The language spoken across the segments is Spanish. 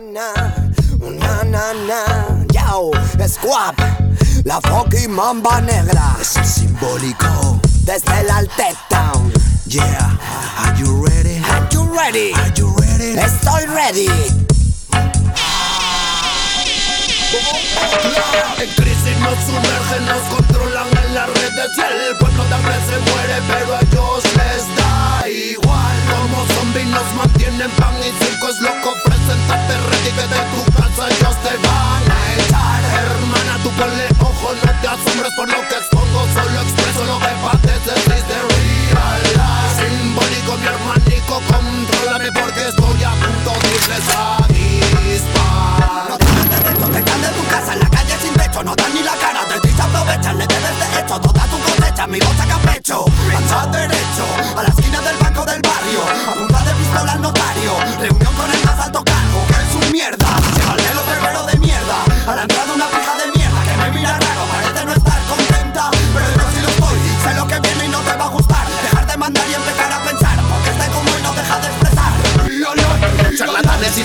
Na, na, na, na. Yo, Squab, la fucking mamba negra. Es simbólico. Desde el Altet Town. Yeah, are you ready? Are you ready? Are you ready? Estoy ready. En crisis nos sumergen, nos controlan en las redes el pueblo también se muere, pero a ellos les da igual. Como zombies nos mantienen pan y circo es ready que de tu casa ellos te van a echar. Hermana, tú ponle ojo, no te asombres por lo que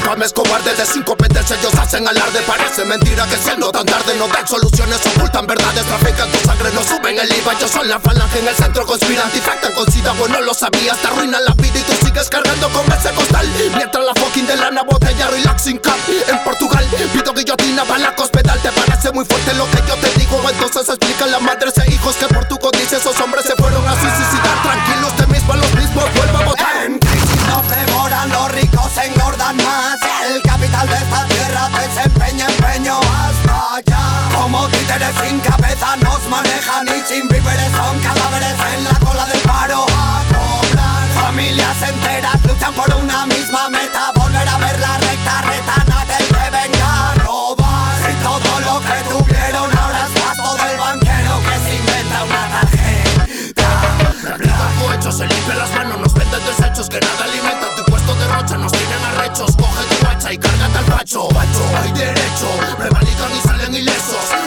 infames, cobardes de cinco petes Ellos hacen alarde, parece mentira que siendo tan tarde No dan soluciones, ocultan verdades Trafican tu sangre, no suben el IVA Ellos son la falange en el centro, conspiran Infectan con sida, bueno lo sabías Te arruinan la vida y tú sigues cargando con ese costal. Mientras la fucking de lana botella Relaxing cup en Portugal Pido guillotina, balacos, pedal Te parece muy fuerte lo que yo te digo Entonces explican las madres e hijos Que por títeres sin cabeza nos manejan y sin víveres son cadáveres en la cola del paro a cobrar. Familias enteras luchan por una misma meta, volver a ver la recta retana que venga a robar. Y todo lo que tuvieron ahora es gasto del banquero que se inventa una tarjeta. Se limpian las manos, nos venden desechos que nada alimentan. Tu puesto de rocha, nos tienen arrechos. Coge tu hacha y cárgate al facho. Facho, hay derecho, prevalican y salen ilesos.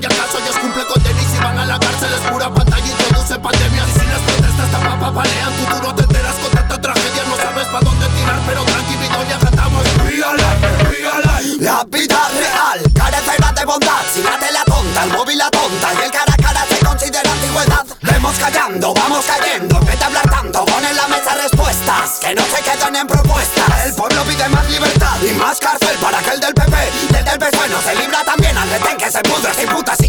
Y acaso ellos cumplen condena y si van a la cárcel es pura pantalla. Introducen pandemias y si las protestas tampoco papalean. Tu duro te enteras con tanta tragedia. No sabes pa' dónde tirar, pero tranquilo, ya cantamos. Real life, real. La vida real carecerá de bondad Si la tela tonta, el móvil la tonta Y el cara a cara se considera antigüedad Vemos callando, vamos cayendo En vez pon en la mesa respuestas Que no se queden en propuestas El pueblo pide más libertad y más cárcel Para que el del PP y el del no se libra retén que se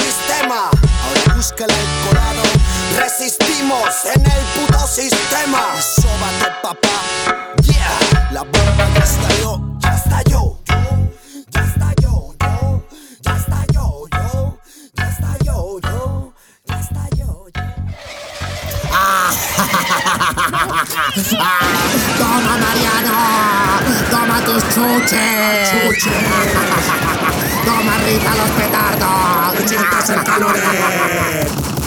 sistema. ahora búscala el colado. Resistimos en el puto sistema. Sóbate, papá. Yeah, La bomba ya estalló. ya está yo. Ya está yo, yo. Ya está yo, yo. Ya está yo, yo. Ya está yo, yo. Toma Mariano, toma tus chuches. Toma Rita los petardos. Chuches el calor.